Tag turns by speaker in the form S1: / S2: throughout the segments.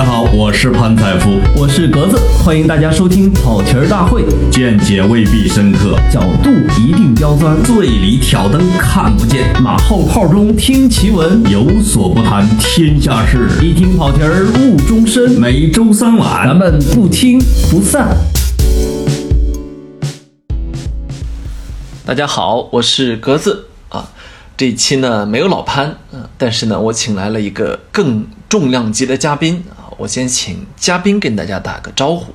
S1: 家好，我是潘采夫，
S2: 我是格子，欢迎大家收听跑题儿大会。
S1: 见解未必深刻，
S2: 角度一定刁钻，
S1: 醉里挑灯看不见，
S2: 马后炮中听奇闻，
S1: 有所不谈天下事，
S2: 一听跑题儿误终身。
S1: 每周三晚，
S2: 咱们不听不散。
S3: 大家好，我是格子啊。这一期呢没有老潘，嗯，但是呢我请来了一个更重量级的嘉宾啊。我先请嘉宾跟大家打个招呼。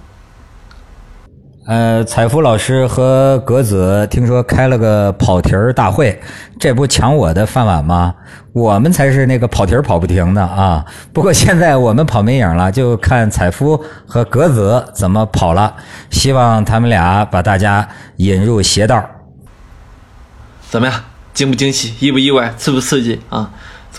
S4: 呃，采夫老师和格子听说开了个跑题儿大会，这不抢我的饭碗吗？我们才是那个跑题儿跑不停的啊！不过现在我们跑没影了，就看采夫和格子怎么跑了。希望他们俩把大家引入邪道。
S3: 怎么样？惊不惊喜？意不意外？刺不刺激啊？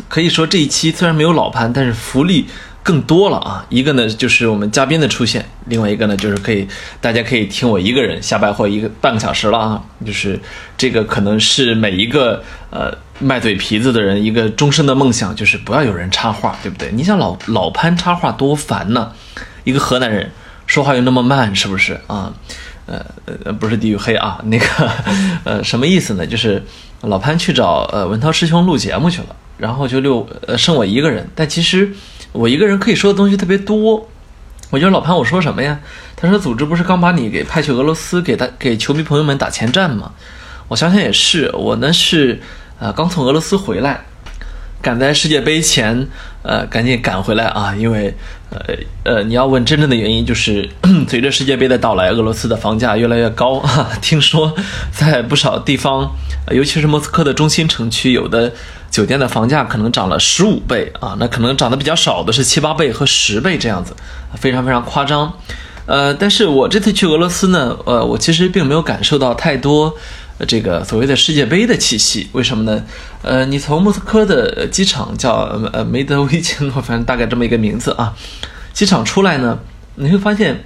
S3: 可以说这一期虽然没有老潘，但是福利。更多了啊！一个呢就是我们嘉宾的出现，另外一个呢就是可以大家可以听我一个人瞎白话一个半个小时了啊！就是这个可能是每一个呃卖嘴皮子的人一个终身的梦想，就是不要有人插话，对不对？你想老老潘插话多烦呢？一个河南人说话又那么慢，是不是啊？呃呃不是地域黑啊，那个呃什么意思呢？就是老潘去找呃文涛师兄录节目去了，然后就六呃剩我一个人，但其实。我一个人可以说的东西特别多，我觉得老潘，我说什么呀？他说组织不是刚把你给派去俄罗斯，给他给球迷朋友们打前站吗？我想想也是，我呢是呃刚从俄罗斯回来，赶在世界杯前，呃赶紧赶回来啊，因为呃呃你要问真正的原因，就是 随着世界杯的到来，俄罗斯的房价越来越高啊，听说在不少地方，尤其是莫斯科的中心城区，有的。酒店的房价可能涨了十五倍啊，那可能涨得比较少的是七八倍和十倍这样子，非常非常夸张。呃，但是我这次去俄罗斯呢，呃，我其实并没有感受到太多这个所谓的世界杯的气息。为什么呢？呃，你从莫斯科的机场叫呃梅德韦杰诺，反正大概这么一个名字啊，机场出来呢，你会发现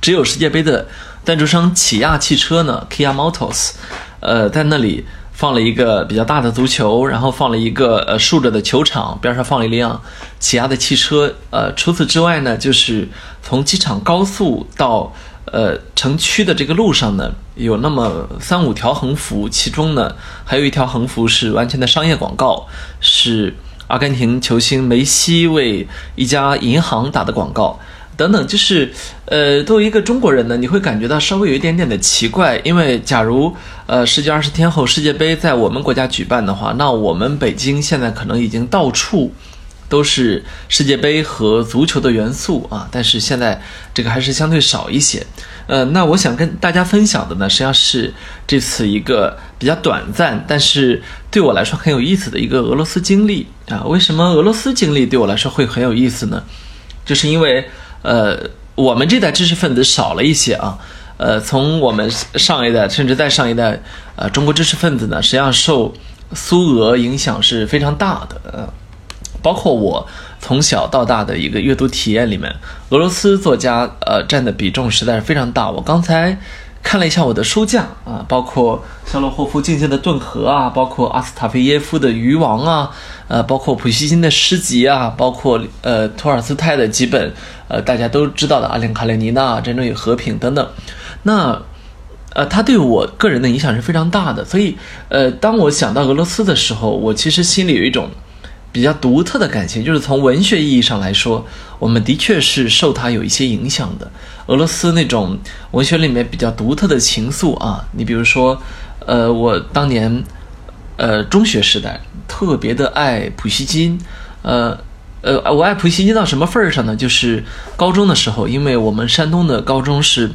S3: 只有世界杯的赞助商起亚汽车呢，Kia Motors，呃，在那里。放了一个比较大的足球，然后放了一个呃竖着的球场，边上放了一辆起亚的汽车。呃，除此之外呢，就是从机场高速到呃城区的这个路上呢，有那么三五条横幅，其中呢还有一条横幅是完全的商业广告，是阿根廷球星梅西为一家银行打的广告。等等，就是，呃，作为一个中国人呢，你会感觉到稍微有一点点的奇怪，因为假如，呃，十几二十天后世界杯在我们国家举办的话，那我们北京现在可能已经到处都是世界杯和足球的元素啊，但是现在这个还是相对少一些。呃，那我想跟大家分享的呢，实际上是这次一个比较短暂，但是对我来说很有意思的一个俄罗斯经历啊。为什么俄罗斯经历对我来说会很有意思呢？就是因为。呃，我们这代知识分子少了一些啊。呃，从我们上一代，甚至再上一代，呃，中国知识分子呢，实际上受苏俄影响是非常大的。呃，包括我从小到大的一个阅读体验里面，俄罗斯作家呃占的比重实在是非常大。我刚才。看了一下我的书架啊，包括肖洛霍夫《静静的顿河》啊，包括阿斯塔菲耶夫的《渔王》啊，呃，包括普希金的诗集啊，包括呃托尔斯泰的几本呃大家都知道的《阿列卡列尼娜》《战争与和平》等等。那呃，他对我个人的影响是非常大的。所以呃，当我想到俄罗斯的时候，我其实心里有一种。比较独特的感情，就是从文学意义上来说，我们的确是受他有一些影响的。俄罗斯那种文学里面比较独特的情愫啊，你比如说，呃，我当年，呃，中学时代特别的爱普希金，呃，呃，我爱普希金到什么份儿上呢？就是高中的时候，因为我们山东的高中是。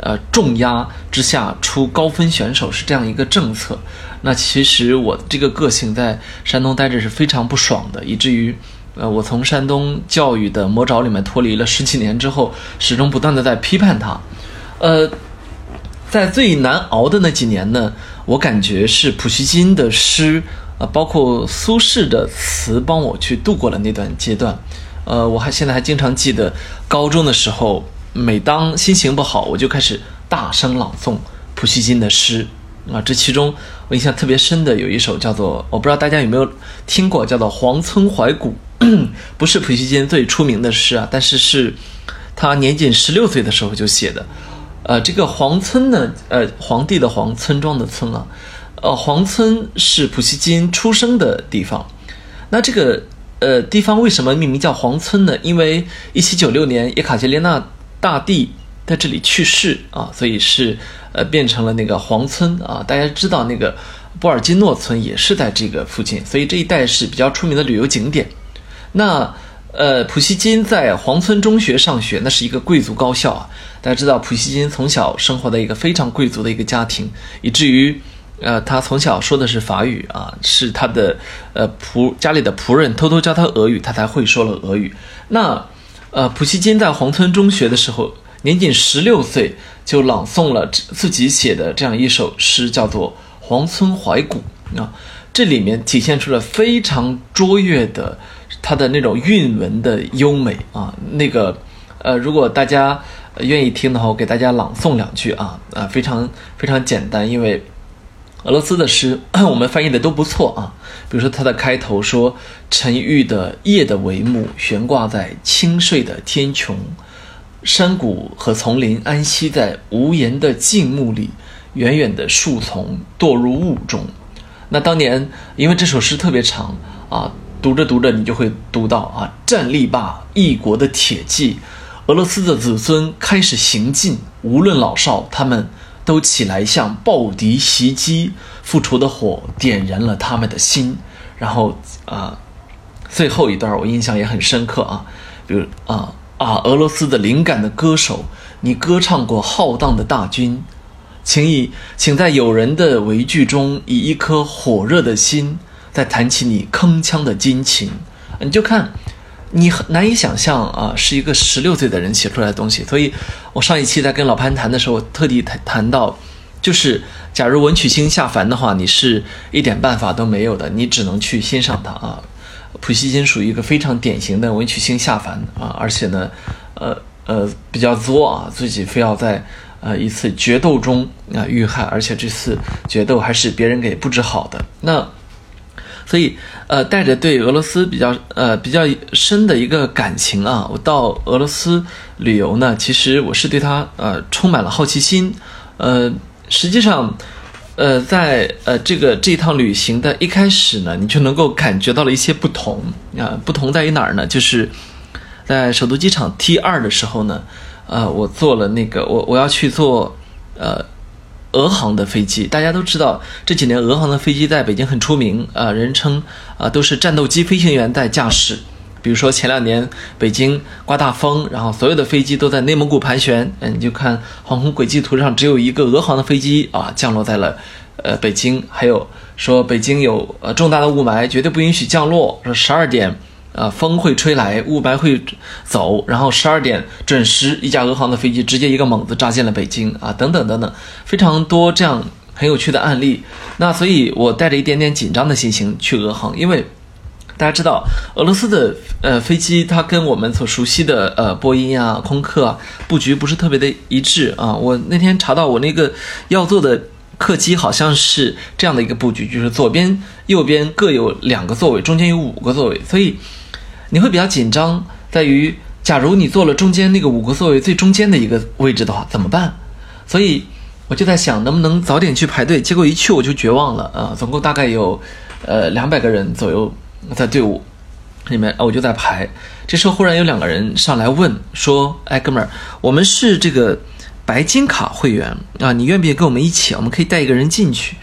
S3: 呃，重压之下出高分选手是这样一个政策。那其实我这个个性在山东待着是非常不爽的，以至于，呃，我从山东教育的魔爪里面脱离了十几年之后，始终不断的在批判他。呃，在最难熬的那几年呢，我感觉是普希金的诗，呃，包括苏轼的词，帮我去度过了那段阶段。呃，我还现在还经常记得高中的时候。每当心情不好，我就开始大声朗诵普希金的诗，啊。这其中我印象特别深的有一首叫做，我不知道大家有没有听过，叫做《黄村怀古》，不是普希金最出名的诗啊，但是是他年仅十六岁的时候就写的。呃，这个黄村呢，呃，皇帝的黄，村庄的村啊，呃，黄村是普希金出生的地方。那这个呃地方为什么命名叫黄村呢？因为一七九六年叶卡捷琳娜大帝在这里去世啊，所以是呃变成了那个黄村啊。大家知道那个波尔金诺村也是在这个附近，所以这一带是比较出名的旅游景点。那呃，普希金在黄村中学上学，那是一个贵族高校啊。大家知道，普希金从小生活在一个非常贵族的一个家庭，以至于，呃，他从小说的是法语啊，是他的呃仆家里的仆人偷偷教他俄语，他才会说了俄语。那，呃，普希金在黄村中学的时候，年仅十六岁就朗诵了自己写的这样一首诗，叫做《黄村怀古》啊。这里面体现出了非常卓越的他的那种韵文的优美啊。那个，呃，如果大家。愿意听的话，我给大家朗诵两句啊啊，非常非常简单，因为俄罗斯的诗 我们翻译的都不错啊。比如说它的开头说：“沉郁的夜的帷幕悬挂在清睡的天穹，山谷和丛林安息在无言的静穆里，远远的树丛堕入雾中。”那当年因为这首诗特别长啊，读着读着你就会读到啊，站立吧，一国的铁骑。俄罗斯的子孙开始行进，无论老少，他们都起来向暴敌袭击。复仇的火点燃了他们的心。然后啊，最后一段我印象也很深刻啊，比如啊啊，俄罗斯的灵感的歌手，你歌唱过浩荡的大军，请以请在友人的围聚中，以一颗火热的心，再弹起你铿锵的金琴。你就看。你很难以想象啊，是一个十六岁的人写出来的东西。所以，我上一期在跟老潘谈的时候，特地谈谈到，就是假如文曲星下凡的话，你是一点办法都没有的，你只能去欣赏它啊。普希金属于一个非常典型的文曲星下凡啊，而且呢，呃呃比较作啊，自己非要在呃一次决斗中啊遇害，而且这次决斗还是别人给布置好的。那。所以，呃，带着对俄罗斯比较呃比较深的一个感情啊，我到俄罗斯旅游呢，其实我是对它呃充满了好奇心，呃，实际上，呃，在呃这个这趟旅行的一开始呢，你就能够感觉到了一些不同啊，不同在于哪儿呢？就是在首都机场 T 二的时候呢，呃，我坐了那个我我要去坐呃。俄航的飞机，大家都知道，这几年俄航的飞机在北京很出名啊，人称啊都是战斗机飞行员在驾驶。比如说前两年北京刮大风，然后所有的飞机都在内蒙古盘旋，嗯，你就看航空轨迹图上只有一个俄航的飞机啊降落在了呃北京。还有说北京有呃重大的雾霾，绝对不允许降落，说十二点。啊，风会吹来，雾霾会走，然后十二点准时，一架俄航的飞机直接一个猛子扎进了北京啊，等等等等，非常多这样很有趣的案例。那所以，我带着一点点紧张的心情去俄航，因为大家知道，俄罗斯的呃飞机它跟我们所熟悉的呃波音啊、空客啊布局不是特别的一致啊。我那天查到我那个要坐的。客机好像是这样的一个布局，就是左边、右边各有两个座位，中间有五个座位，所以你会比较紧张，在于假如你坐了中间那个五个座位最中间的一个位置的话，怎么办？所以我就在想，能不能早点去排队？结果一去我就绝望了啊！总共大概有呃两百个人左右在队伍里面，我就在排。这时候忽然有两个人上来问说：“哎，哥们儿，我们是这个。”白金卡会员啊，你愿不愿意跟我们一起？我们可以带一个人进去。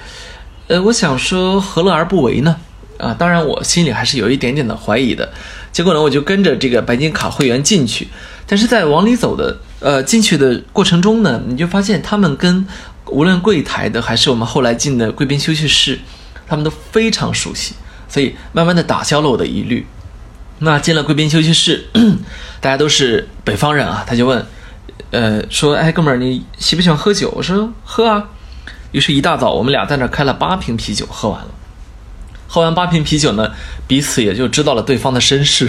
S3: 呃，我想说何乐而不为呢？啊，当然我心里还是有一点点的怀疑的。结果呢，我就跟着这个白金卡会员进去。但是在往里走的呃进去的过程中呢，你就发现他们跟无论柜台的还是我们后来进的贵宾休息室，他们都非常熟悉，所以慢慢的打消了我的疑虑。那进了贵宾休息室，大家都是北方人啊，他就问。呃，说，哎，哥们儿，你喜不喜欢喝酒？我说喝啊。于是，一大早，我们俩在那开了八瓶啤酒，喝完了。喝完八瓶啤酒呢，彼此也就知道了对方的身世。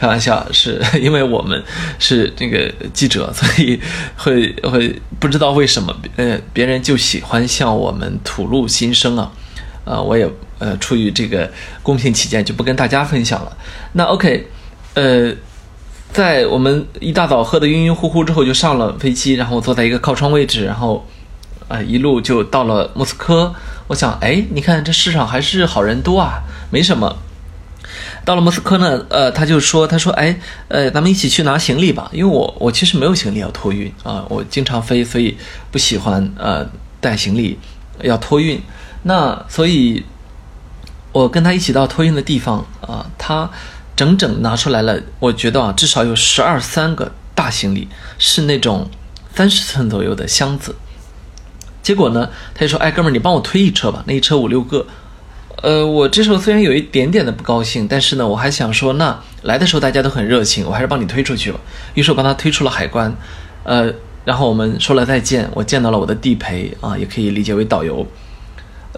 S3: 开玩笑，是因为我们是这个记者，所以会会不知道为什么，呃，别人就喜欢向我们吐露心声啊。呃，我也呃出于这个公平起见，就不跟大家分享了。那 OK，呃，在我们一大早喝的晕晕乎乎之后，就上了飞机，然后坐在一个靠窗位置，然后啊、一路就到了莫斯科。我想，哎，你看这世上还是好人多啊，没什么。到了莫斯科呢，呃，他就说，他说，哎，呃，咱们一起去拿行李吧，因为我我其实没有行李要托运啊、我经常飞，所以不喜欢呃带行李要托运。那所以，我跟他一起到托运的地方啊、他整整拿出来了，我觉得啊，至少有十二三个大行李，是那种三十寸左右的箱子。结果呢，他就说：“哎，哥们儿，你帮我推一车吧，那一车五六个。”呃，我这时候虽然有一点点的不高兴，但是呢，我还想说，那来的时候大家都很热情，我还是帮你推出去吧。于是我帮他推出了海关，呃，然后我们说了再见，我见到了我的地陪啊，也可以理解为导游。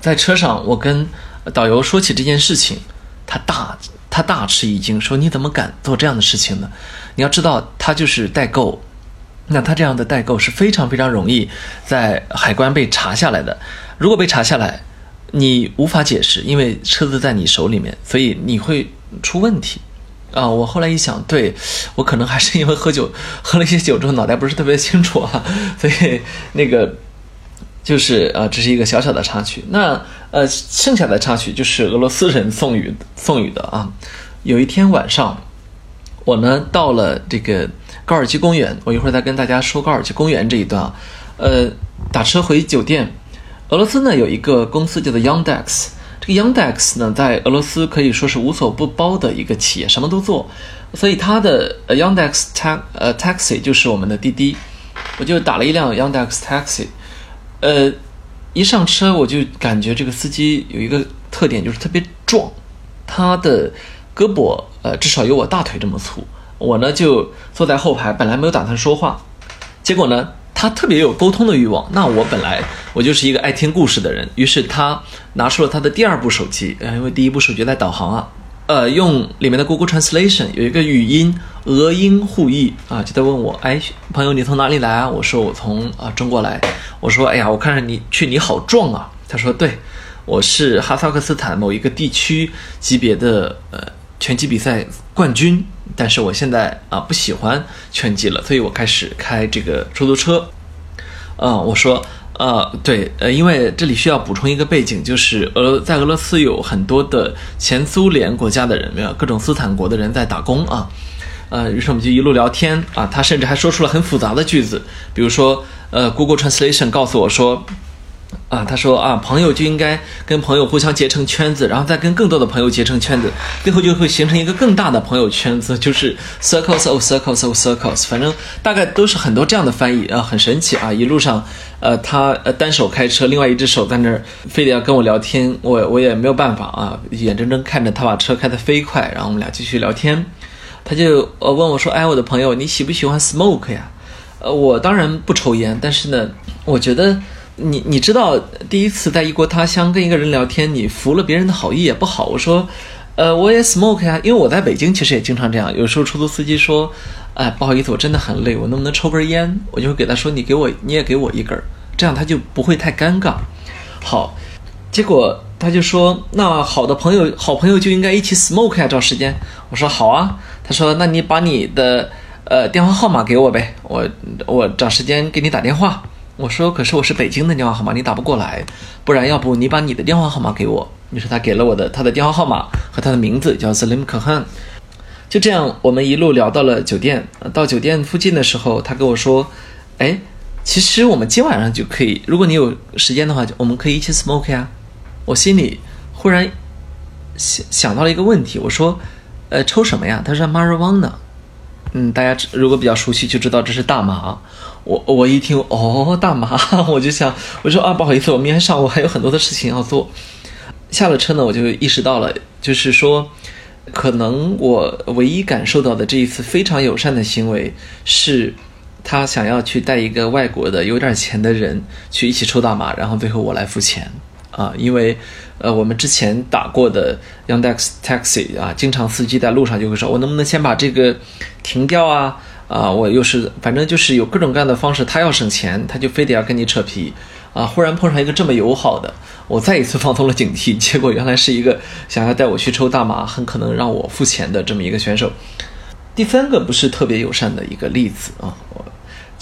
S3: 在车上，我跟导游说起这件事情，他大他大吃一惊，说：“你怎么敢做这样的事情呢？你要知道，他就是代购。”那他这样的代购是非常非常容易在海关被查下来的。如果被查下来，你无法解释，因为车子在你手里面，所以你会出问题。啊，我后来一想，对我可能还是因为喝酒，喝了一些酒之后脑袋不是特别清楚啊，所以那个就是呃，这是一个小小的插曲。那呃，剩下的插曲就是俄罗斯人送予送予的啊。有一天晚上，我呢到了这个高尔基公园，我一会儿再跟大家说高尔基公园这一段啊。呃，打车回酒店，俄罗斯呢有一个公司叫做 Yandex，这个 Yandex 呢在俄罗斯可以说是无所不包的一个企业，什么都做，所以它的呃 Yandex ta 呃 taxi 就是我们的滴滴，我就打了一辆 Yandex taxi，呃，一上车我就感觉这个司机有一个特点，就是特别壮，他的胳膊呃至少有我大腿这么粗。我呢就坐在后排，本来没有打算说话，结果呢他特别有沟通的欲望。那我本来我就是一个爱听故事的人，于是他拿出了他的第二部手机，呃，因为第一部手机在导航啊，呃，用里面的 Google Translation 有一个语音俄英互译啊，就在问我，哎，朋友你从哪里来啊？我说我从啊中国来。我说，哎呀，我看着你去你好壮啊。他说，对，我是哈萨克斯坦某一个地区级别的呃拳击比赛冠军，但是我现在啊不喜欢拳击了，所以我开始开这个出租车。啊、我说，呃，对，呃，因为这里需要补充一个背景，就是俄在俄罗斯有很多的前苏联国家的人，没有各种斯坦国的人在打工啊。呃，于是我们就一路聊天啊，他甚至还说出了很复杂的句子，比如说，呃，Google Translation 告诉我说，啊，他说啊，朋友就应该跟朋友互相结成圈子，然后再跟更多的朋友结成圈子，最后就会形成一个更大的朋友圈子，就是 circles of circles of circles，反正大概都是很多这样的翻译啊，很神奇啊！一路上，呃，他呃单手开车，另外一只手在那儿非得要跟我聊天，我我也没有办法啊，眼睁睁看着他把车开得飞快，然后我们俩继续聊天，他就呃问我说，哎，我的朋友，你喜不喜欢 smoke 呀？呃，我当然不抽烟，但是呢，我觉得你你知道，第一次在异国他乡跟一个人聊天，你服了别人的好意也不好。我说，呃，我也 smoke 呀，因为我在北京其实也经常这样，有时候出租司机说，哎，不好意思，我真的很累，我能不能抽根烟？我就会给他说，你给我，你也给我一根儿，这样他就不会太尴尬。好，结果他就说，那好的朋友，好朋友就应该一起 smoke 呀，找时间。我说好啊。他说，那你把你的呃电话号码给我呗，我我找时间给你打电话。我说，可是我是北京的电话号码，你打不过来，不然要不你把你的电话号码给我。于是他给了我的他的电话号码和他的名字，叫 Slim k h a n。就这样，我们一路聊到了酒店。到酒店附近的时候，他跟我说：“哎，其实我们今晚上就可以，如果你有时间的话，就我们可以一起 smoke 呀。”我心里忽然想想到了一个问题，我说：“呃，抽什么呀？”他说：“marijuana。”嗯，大家如果比较熟悉就知道这是大麻。我我一听哦，大麻，我就想，我说啊，不好意思，我明天上午还有很多的事情要做。下了车呢，我就意识到了，就是说，可能我唯一感受到的这一次非常友善的行为，是他想要去带一个外国的有点钱的人去一起抽大麻，然后最后我来付钱啊，因为呃我们之前打过的 Yandex Taxi 啊，经常司机在路上就会说，我能不能先把这个停掉啊？啊，我又是反正就是有各种各样的方式，他要省钱，他就非得要跟你扯皮啊。忽然碰上一个这么友好的，我再一次放松了警惕，结果原来是一个想要带我去抽大麻，很可能让我付钱的这么一个选手。第三个不是特别友善的一个例子啊，我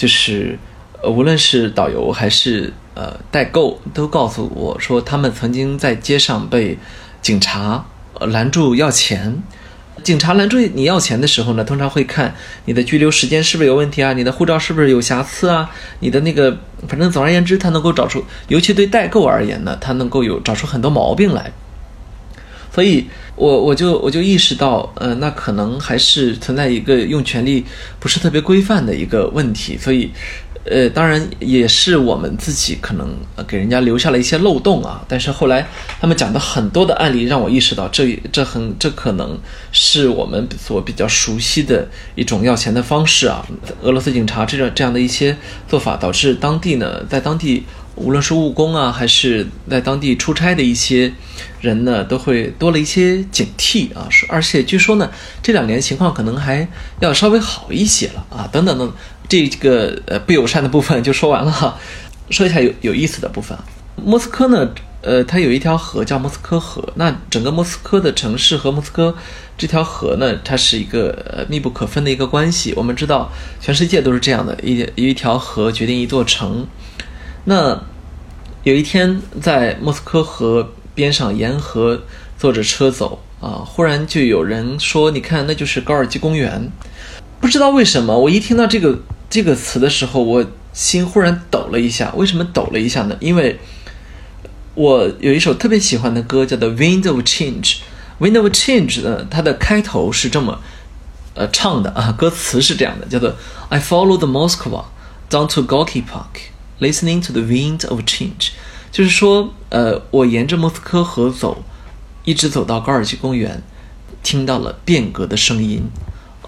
S3: 就是呃无论是导游还是呃代购，都告诉我说他们曾经在街上被警察拦住要钱。警察拦住你要钱的时候呢，通常会看你的拘留时间是不是有问题啊，你的护照是不是有瑕疵啊，你的那个，反正总而言之，他能够找出，尤其对代购而言呢，他能够有找出很多毛病来。所以，我我就我就意识到，呃，那可能还是存在一个用权力不是特别规范的一个问题。所以，呃，当然也是我们自己可能给人家留下了一些漏洞啊。但是后来他们讲的很多的案例，让我意识到，这这很这可能是我们所比较熟悉的一种要钱的方式啊。俄罗斯警察这样这样的一些做法，导致当地呢，在当地。无论是务工啊，还是在当地出差的一些人呢，都会多了一些警惕啊。而且据说呢，这两年情况可能还要稍微好一些了啊。等等等，这个呃不友善的部分就说完了哈。说一下有有意思的部分。莫斯科呢，呃，它有一条河叫莫斯科河。那整个莫斯科的城市和莫斯科这条河呢，它是一个呃密不可分的一个关系。我们知道，全世界都是这样的，一一条河决定一座城。那有一天在莫斯科河边上沿河坐着车走啊，忽然就有人说：“你看，那就是高尔基公园。”不知道为什么，我一听到这个这个词的时候，我心忽然抖了一下。为什么抖了一下呢？因为我有一首特别喜欢的歌，叫做《Wind of Change》。《Wind of Change》呢，它的开头是这么呃唱的啊，歌词是这样的，叫做 “I follow the Moscow down to Gorky Park”。Listening to the wind of change，就是说，呃，我沿着莫斯科河走，一直走到高尔基公园，听到了变革的声音。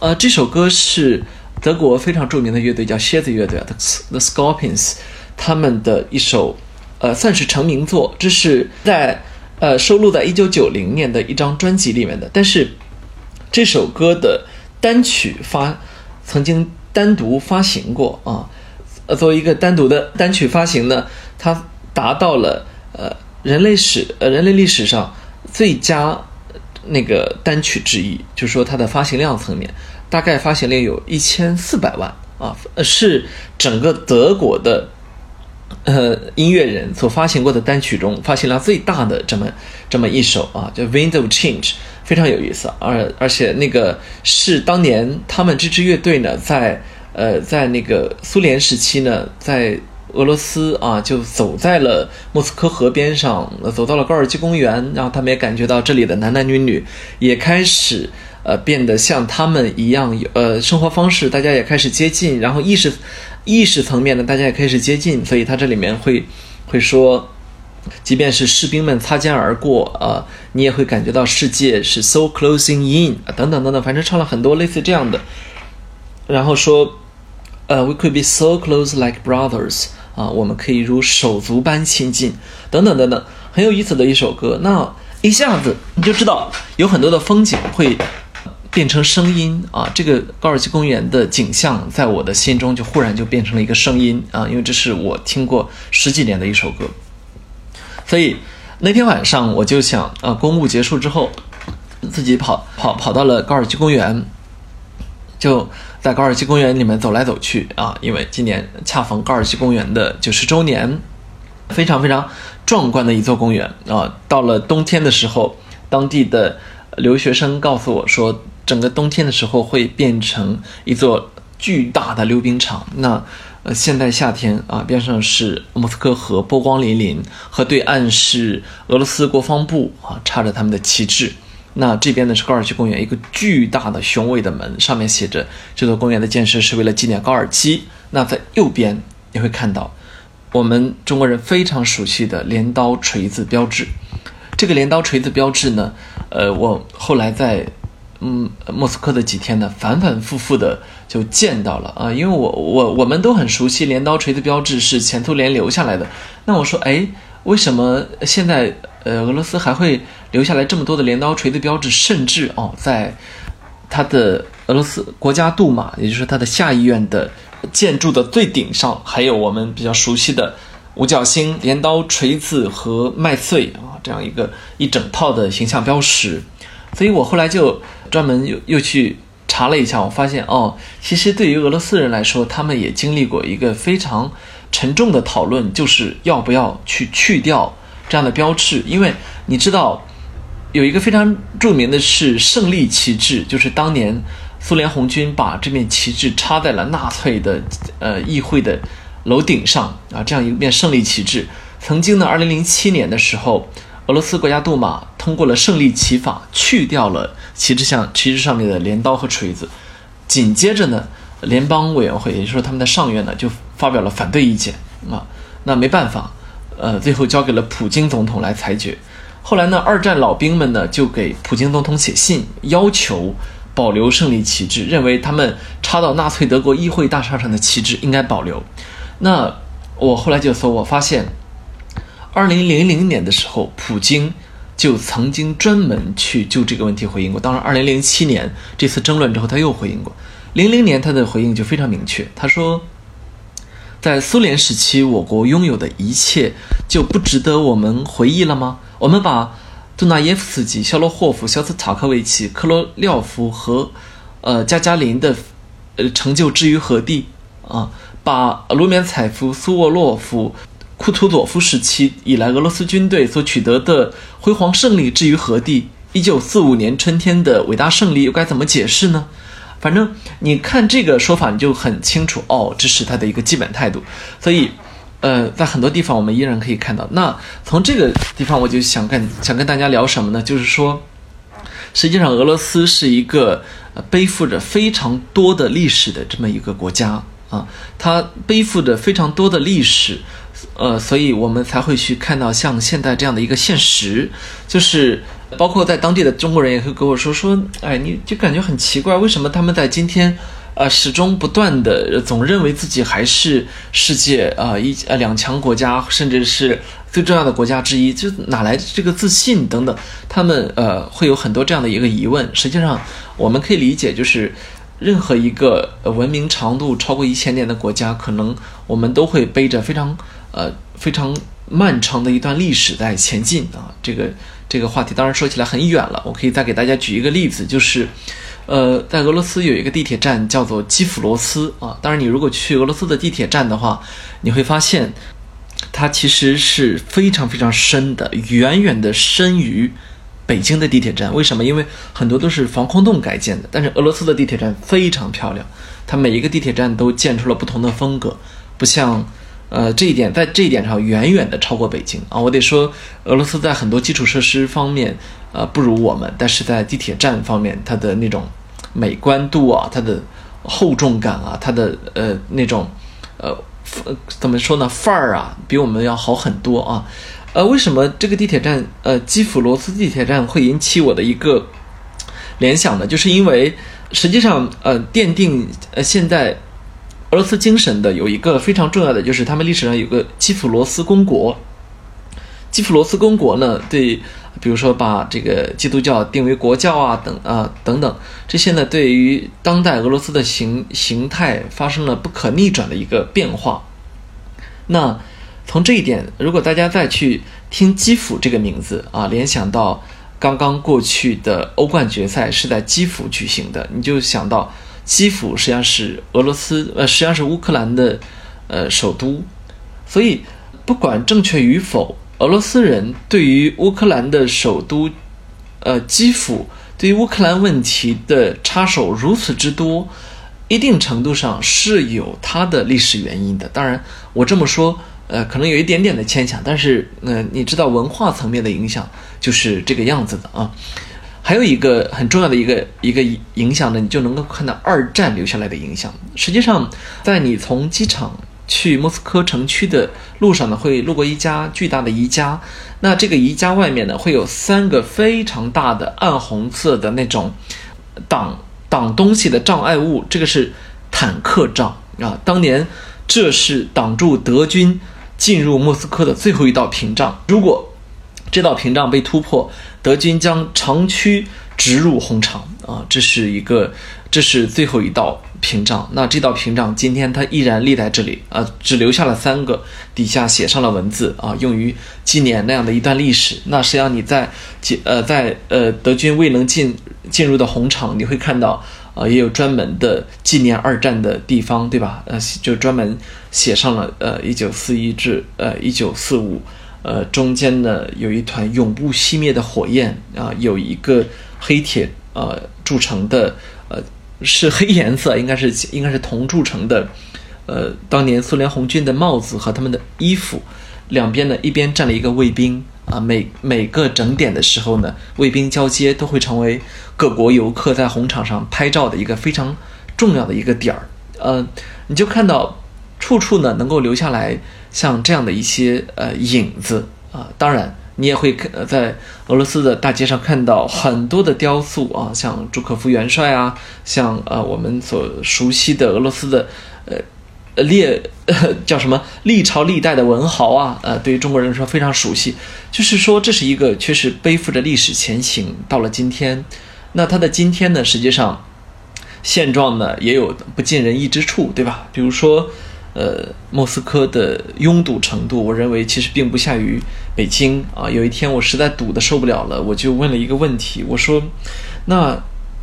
S3: 呃，这首歌是德国非常著名的乐队叫蝎子乐队 The The Scorpions，他们的一首，呃，算是成名作。这是在呃收录在一九九零年的一张专辑里面的。但是这首歌的单曲发曾经单独发行过啊。呃作为一个单独的单曲发行呢，它达到了呃人类史呃人类历史上最佳那个单曲之一，就是说它的发行量层面，大概发行量有一千四百万啊，是整个德国的呃音乐人所发行过的单曲中发行量最大的这么这么一首啊，叫《Wind of Change》，非常有意思，而而且那个是当年他们这支乐队呢在。呃，在那个苏联时期呢，在俄罗斯啊，就走在了莫斯科河边上，走到了高尔基公园，然后他们也感觉到这里的男男女女也开始呃变得像他们一样，呃，生活方式大家也开始接近，然后意识意识层面呢，大家也开始接近，所以他这里面会会说，即便是士兵们擦肩而过啊，你也会感觉到世界是 so closing in 等等等等，反正唱了很多类似这样的，然后说。呃，We could be so close like brothers 啊，我们可以如手足般亲近，等等等等，很有意思的一首歌。那一下子你就知道，有很多的风景会变成声音啊。这个高尔基公园的景象，在我的心中就忽然就变成了一个声音啊，因为这是我听过十几年的一首歌。所以那天晚上我就想啊，公务结束之后，自己跑跑跑到了高尔基公园，就。在高尔基公园里面走来走去啊，因为今年恰逢高尔基公园的九十周年，非常非常壮观的一座公园啊。到了冬天的时候，当地的留学生告诉我说，整个冬天的时候会变成一座巨大的溜冰场。那呃，现在夏天啊，边上是莫斯科河，波光粼粼，河对岸是俄罗斯国防部啊，插着他们的旗帜。那这边呢是高尔基公园，一个巨大的雄伟的门，上面写着这座公园的建设是为了纪念高尔基。那在右边你会看到我们中国人非常熟悉的镰刀锤子标志。这个镰刀锤子标志呢，呃，我后来在嗯莫斯科的几天呢，反反复复的就见到了啊，因为我我我们都很熟悉镰刀锤子标志是前苏联留下来的。那我说，哎。为什么现在呃俄罗斯还会留下来这么多的镰刀锤的标志，甚至哦在它的俄罗斯国家杜马，也就是它的下议院的建筑的最顶上，还有我们比较熟悉的五角星、镰刀、锤子和麦穗啊，这样一个一整套的形象标识。所以我后来就专门又又去查了一下，我发现哦，其实对于俄罗斯人来说，他们也经历过一个非常沉重的讨论，就是要不要去去掉这样的标志，因为你知道。有一个非常著名的是胜利旗帜，就是当年苏联红军把这面旗帜插在了纳粹的呃议会的楼顶上啊，这样一面胜利旗帜。曾经呢，二零零七年的时候，俄罗斯国家杜马通过了胜利旗法，去掉了旗帜上旗帜上面的镰刀和锤子。紧接着呢，联邦委员会，也就是说他们的上院呢，就发表了反对意见啊。那没办法，呃，最后交给了普京总统来裁决。后来呢，二战老兵们呢就给普京总统写信，要求保留胜利旗帜，认为他们插到纳粹德国议会大厦上的旗帜应该保留。那我后来就搜，我发现，二零零零年的时候，普京就曾经专门去就这个问题回应过。当然，二零零七年这次争论之后，他又回应过。零零年他的回应就非常明确，他说。在苏联时期，我国拥有的一切就不值得我们回忆了吗？我们把杜纳耶夫斯基、肖洛霍夫、肖斯塔科维奇、克罗廖夫和呃加加林的呃成就置于何地啊？把卢缅采夫、苏沃洛夫、库图佐夫时期以来俄罗斯军队所取得的辉煌胜利置于何地？一九四五年春天的伟大胜利又该怎么解释呢？反正你看这个说法，你就很清楚哦，这是他的一个基本态度。所以，呃，在很多地方我们依然可以看到。那从这个地方，我就想跟想跟大家聊什么呢？就是说，实际上俄罗斯是一个背负着非常多的历史的这么一个国家啊，它背负着非常多的历史，呃，所以我们才会去看到像现在这样的一个现实，就是。包括在当地的中国人也会跟我说说，哎，你就感觉很奇怪，为什么他们在今天，呃，始终不断的总认为自己还是世界啊一呃两强国家，甚至是最重要的国家之一，就哪来的这个自信等等？他们呃会有很多这样的一个疑问。实际上，我们可以理解，就是任何一个文明长度超过一千年的国家，可能我们都会背着非常呃非常漫长的一段历史在前进啊，这个。这个话题当然说起来很远了，我可以再给大家举一个例子，就是，呃，在俄罗斯有一个地铁站叫做基辅罗斯啊。当然，你如果去俄罗斯的地铁站的话，你会发现，它其实是非常非常深的，远远的深于北京的地铁站。为什么？因为很多都是防空洞改建的。但是俄罗斯的地铁站非常漂亮，它每一个地铁站都建出了不同的风格，不像。呃，这一点在这一点上远远的超过北京啊！我得说，俄罗斯在很多基础设施方面，呃，不如我们，但是在地铁站方面，它的那种美观度啊，它的厚重感啊，它的呃那种呃怎么说呢范儿啊，比我们要好很多啊！呃，为什么这个地铁站呃基辅罗斯地铁站会引起我的一个联想呢？就是因为实际上呃奠定呃现在。俄罗斯精神的有一个非常重要的，就是他们历史上有个基辅罗斯公国。基辅罗斯公国呢，对，比如说把这个基督教定为国教啊，等啊等等，这些呢，对于当代俄罗斯的形形态发生了不可逆转的一个变化。那从这一点，如果大家再去听基辅这个名字啊，联想到刚刚过去的欧冠决赛是在基辅举行的，你就想到。基辅实际上是俄罗斯，呃，实际上是乌克兰的，呃，首都。所以，不管正确与否，俄罗斯人对于乌克兰的首都，呃，基辅，对于乌克兰问题的插手如此之多，一定程度上是有它的历史原因的。当然，我这么说，呃，可能有一点点的牵强，但是，呃，你知道文化层面的影响就是这个样子的啊。还有一个很重要的一个一个影响呢，你就能够看到二战留下来的影响。实际上，在你从机场去莫斯科城区的路上呢，会路过一家巨大的宜家。那这个宜家外面呢，会有三个非常大的暗红色的那种挡挡东西的障碍物，这个是坦克障啊。当年这是挡住德军进入莫斯科的最后一道屏障。如果这道屏障被突破，德军将长驱直入红场啊！这是一个，这是最后一道屏障。那这道屏障今天它依然立在这里啊，只留下了三个，底下写上了文字啊，用于纪念那样的一段历史。那实际上你在呃在呃德军未能进进入的红场，你会看到啊，也有专门的纪念二战的地方，对吧？呃，就专门写上了呃一九四一至呃一九四五。呃，中间呢有一团永不熄灭的火焰啊，有一个黑铁呃铸成的，呃是黑颜色，应该是应该是铜铸成的，呃，当年苏联红军的帽子和他们的衣服，两边呢一边站了一个卫兵啊，每每个整点的时候呢，卫兵交接都会成为各国游客在红场上拍照的一个非常重要的一个点儿，呃，你就看到处处呢能够留下来。像这样的一些呃影子啊，当然你也会看在俄罗斯的大街上看到很多的雕塑啊，像朱可夫元帅啊，像呃我们所熟悉的俄罗斯的呃列叫什么历朝历代的文豪啊，呃对于中国人来说非常熟悉，就是说这是一个确实背负着历史前行到了今天，那它的今天呢，实际上现状呢也有不尽人意之处，对吧？比如说。呃，莫斯科的拥堵程度，我认为其实并不下于北京啊。有一天我实在堵得受不了了，我就问了一个问题，我说：“那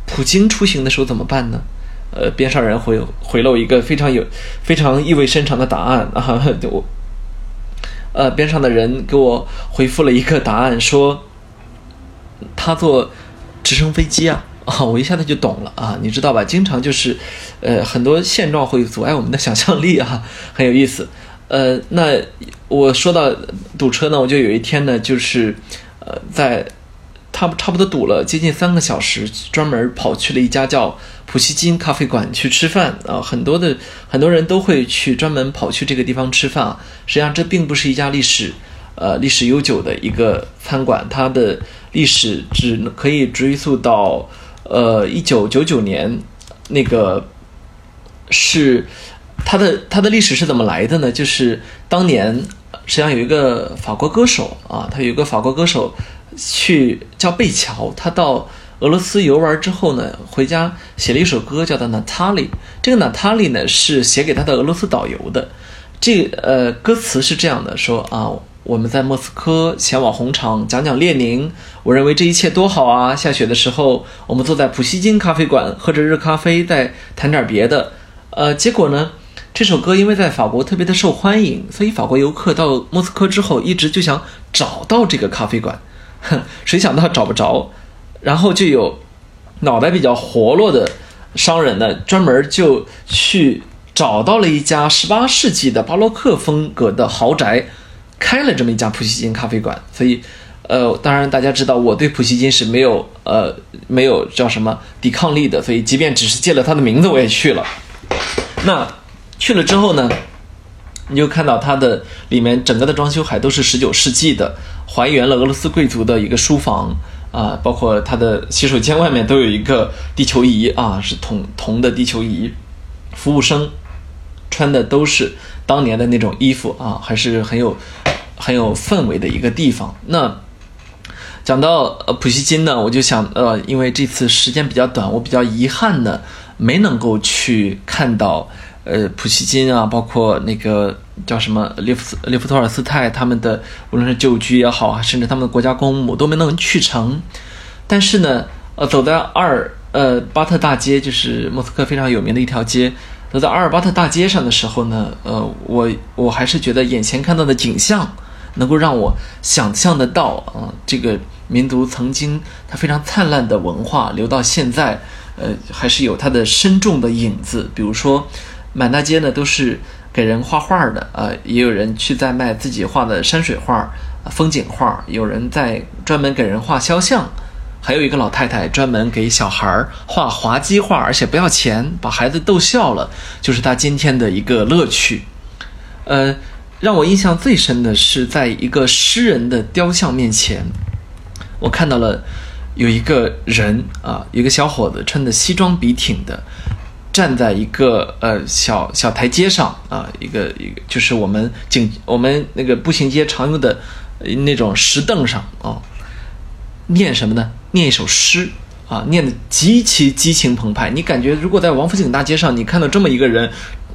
S3: 普京出行的时候怎么办呢？”呃，边上人回回了我一个非常有、非常意味深长的答案 啊。我，呃，边上的人给我回复了一个答案，说他坐直升飞机啊。啊，我一下子就懂了啊，你知道吧？经常就是，呃，很多现状会阻碍我们的想象力啊，很有意思。呃，那我说到堵车呢，我就有一天呢，就是，呃，在差不差不多堵了接近三个小时，专门跑去了一家叫普希金咖啡馆去吃饭啊。很多的很多人都会去专门跑去这个地方吃饭啊。实际上，这并不是一家历史，呃，历史悠久的一个餐馆，它的历史只可以追溯到。呃，一九九九年，那个是它的它的历史是怎么来的呢？就是当年实际上有一个法国歌手啊，他有一个法国歌手去叫贝乔，他到俄罗斯游玩之后呢，回家写了一首歌，叫做《娜塔莉》。这个娜塔莉呢是写给他的俄罗斯导游的。这呃歌词是这样的，说啊。我们在莫斯科前往红场讲讲列宁，我认为这一切多好啊！下雪的时候，我们坐在普希金咖啡馆喝着热咖啡，再谈点别的。呃，结果呢，这首歌因为在法国特别的受欢迎，所以法国游客到莫斯科之后一直就想找到这个咖啡馆，哼，谁想到找不着，然后就有脑袋比较活络的商人呢，专门就去找到了一家十八世纪的巴洛克风格的豪宅。开了这么一家普希金咖啡馆，所以，呃，当然大家知道我对普希金是没有呃没有叫什么抵抗力的，所以即便只是借了他的名字，我也去了。那去了之后呢，你就看到它的里面整个的装修还都是十九世纪的，还原了俄罗斯贵族的一个书房啊，包括它的洗手间外面都有一个地球仪啊，是铜铜的地球仪，服务生穿的都是当年的那种衣服啊，还是很有。很有氛围的一个地方。那讲到呃普希金呢，我就想呃，因为这次时间比较短，我比较遗憾的没能够去看到呃普希金啊，包括那个叫什么列夫斯列夫托尔斯泰他们的，无论是旧居也好，甚至他们的国家公墓都没能去成。但是呢，呃，走在阿尔呃巴特大街，就是莫斯科非常有名的一条街。走在阿尔巴特大街上的时候呢，呃，我我还是觉得眼前看到的景象。能够让我想象得到啊，这个民族曾经它非常灿烂的文化留到现在，呃，还是有它的深重的影子。比如说，满大街呢都是给人画画的啊，也有人去在卖自己画的山水画、风景画，有人在专门给人画肖像，还有一个老太太专门给小孩儿画滑稽画，而且不要钱，把孩子逗笑了，就是他今天的一个乐趣，呃。让我印象最深的是，在一个诗人的雕像面前，我看到了有一个人啊，一个小伙子穿的西装笔挺的，站在一个呃小小台阶上啊，一个一个就是我们景我们那个步行街常用的那种石凳上啊，念什么呢？念一首诗啊，念的极其激情澎湃。你感觉如果在王府井大街上，你看到这么一个人，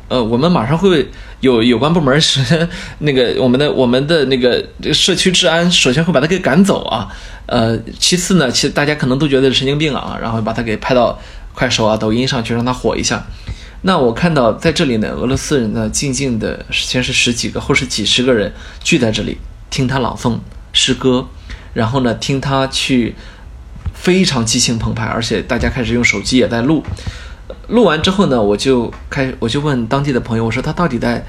S3: 呃，我们马上会有 有关部门是那个我们的我们的那个社区治安，首先会把他给赶走啊。呃，其次呢，其实大家可能都觉得是神经病啊，然后把他给拍到快手啊、抖音上去，让他火一下。那我看到在这里呢，俄罗斯人呢，静静的，先是十几个，后是几十个人聚在这里听他朗诵诗歌，然后呢，听他去非常激情澎湃，而且大家开始用手机也在录。录完之后呢，我就开我就问当地的朋友，我说他到底在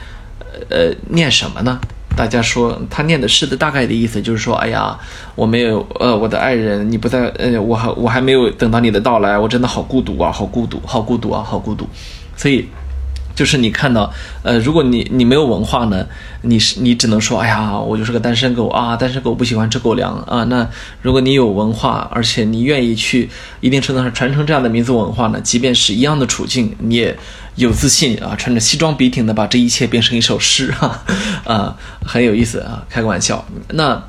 S3: 呃念什么呢？大家说他念的诗的大概的意思就是说，哎呀，我没有呃我的爱人，你不在，呃我还我还没有等到你的到来，我真的好孤独啊，好孤独，好孤独啊，好孤独。所以，就是你看到，呃，如果你你没有文化呢，你是你只能说，哎呀，我就是个单身狗啊，单身狗不喜欢吃狗粮啊。那如果你有文化，而且你愿意去一定程度上传承这样的民族文化呢，即便是一样的处境，你也有自信啊，穿着西装笔挺的把这一切变成一首诗，哈，啊，很有意思啊，开个玩笑。那。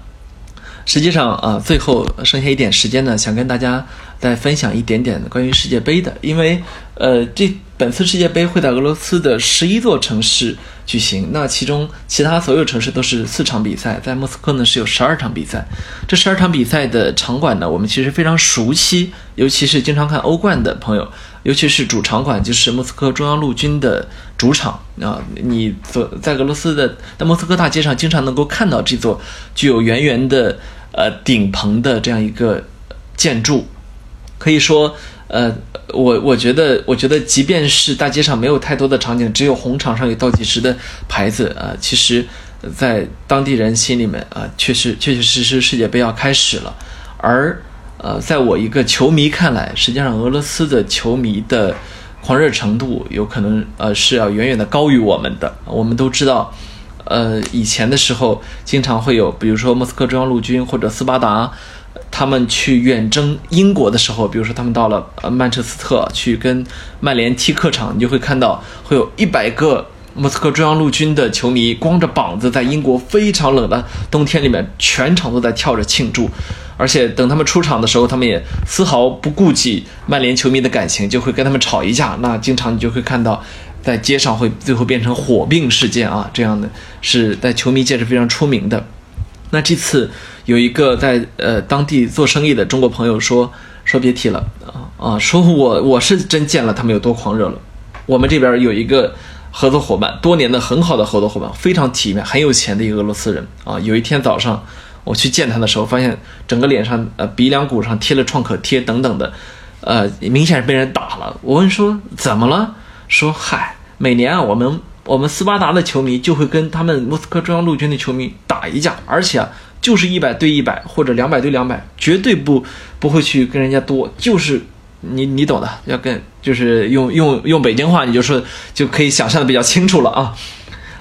S3: 实际上啊，最后剩下一点时间呢，想跟大家再分享一点点关于世界杯的，因为呃，这本次世界杯会在俄罗斯的十一座城市举行，那其中其他所有城市都是四场比赛，在莫斯科呢是有十二场比赛。这十二场比赛的场馆呢，我们其实非常熟悉，尤其是经常看欧冠的朋友，尤其是主场馆就是莫斯科中央陆军的主场啊，你走在俄罗斯的在莫斯科大街上，经常能够看到这座具有圆圆的。呃，顶棚的这样一个建筑，可以说，呃，我我觉得，我觉得，即便是大街上没有太多的场景，只有红场上有倒计时的牌子啊，其实，在当地人心里面啊，确实确确实实世界杯要开始了。而呃，在我一个球迷看来，实际上俄罗斯的球迷的狂热程度，有可能呃是要远远的高于我们的。我们都知道。呃，以前的时候经常会有，比如说莫斯科中央陆军或者斯巴达，他们去远征英国的时候，比如说他们到了呃曼彻斯特去跟曼联踢客场，你就会看到会有一百个莫斯科中央陆军的球迷光着膀子在英国非常冷的冬天里面，全场都在跳着庆祝，而且等他们出场的时候，他们也丝毫不顾及曼联球迷的感情，就会跟他们吵一架。那经常你就会看到。在街上会最后变成火并事件啊，这样的是在球迷界是非常出名的。那这次有一个在呃当地做生意的中国朋友说说别提了啊啊，说我我是真见了他们有多狂热了。我们这边有一个合作伙伴，多年的很好的合作伙伴，非常体面、很有钱的一个俄罗斯人啊。有一天早上我去见他的时候，发现整个脸上呃鼻梁骨上贴了创可贴等等的，呃明显是被人打了。我问说怎么了？说嗨，每年啊，我们我们斯巴达的球迷就会跟他们莫斯科中央陆军的球迷打一架，而且啊，就是一百对一百或者两百对两百，绝对不不会去跟人家多，就是你你懂的，要跟就是用用用北京话，你就说就可以想象的比较清楚了啊。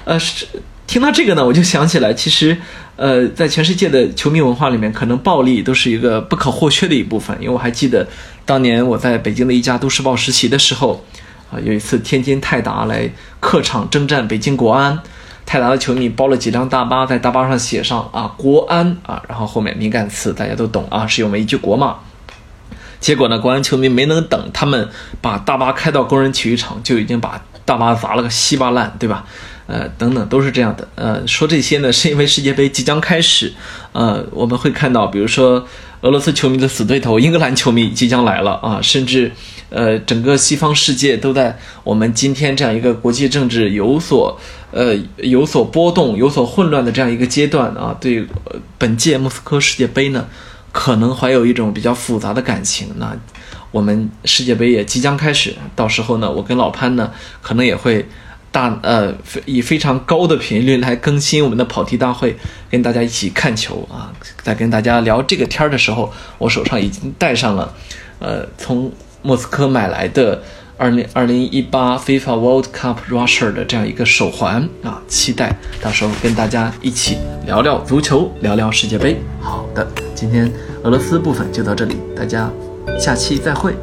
S3: 呃，是听到这个呢，我就想起来，其实呃，在全世界的球迷文化里面，可能暴力都是一个不可或缺的一部分，因为我还记得当年我在北京的一家都市报实习的时候。啊，有一次天津泰达来客场征战北京国安，泰达的球迷包了几辆大巴，在大巴上写上啊国安啊，然后后面敏感词大家都懂啊，是用了一句国骂。结果呢，国安球迷没能等他们把大巴开到工人体育场，就已经把大巴砸了个稀巴烂，对吧？呃，等等都是这样的。呃，说这些呢，是因为世界杯即将开始，呃，我们会看到，比如说俄罗斯球迷的死对头英格兰球迷即将来了啊，甚至。呃，整个西方世界都在我们今天这样一个国际政治有所呃有所波动、有所混乱的这样一个阶段啊，对本届莫斯科世界杯呢，可能怀有一种比较复杂的感情。那我们世界杯也即将开始，到时候呢，我跟老潘呢，可能也会大呃以非常高的频率来更新我们的跑题大会，跟大家一起看球啊。在跟大家聊这个天儿的时候，我手上已经戴上了呃从。莫斯科买来的二零二零一八 FIFA World Cup Russia 的这样一个手环啊，期待到时候跟大家一起聊聊足球，聊聊世界杯。好的，今天俄罗斯部分就到这里，大家下期再会。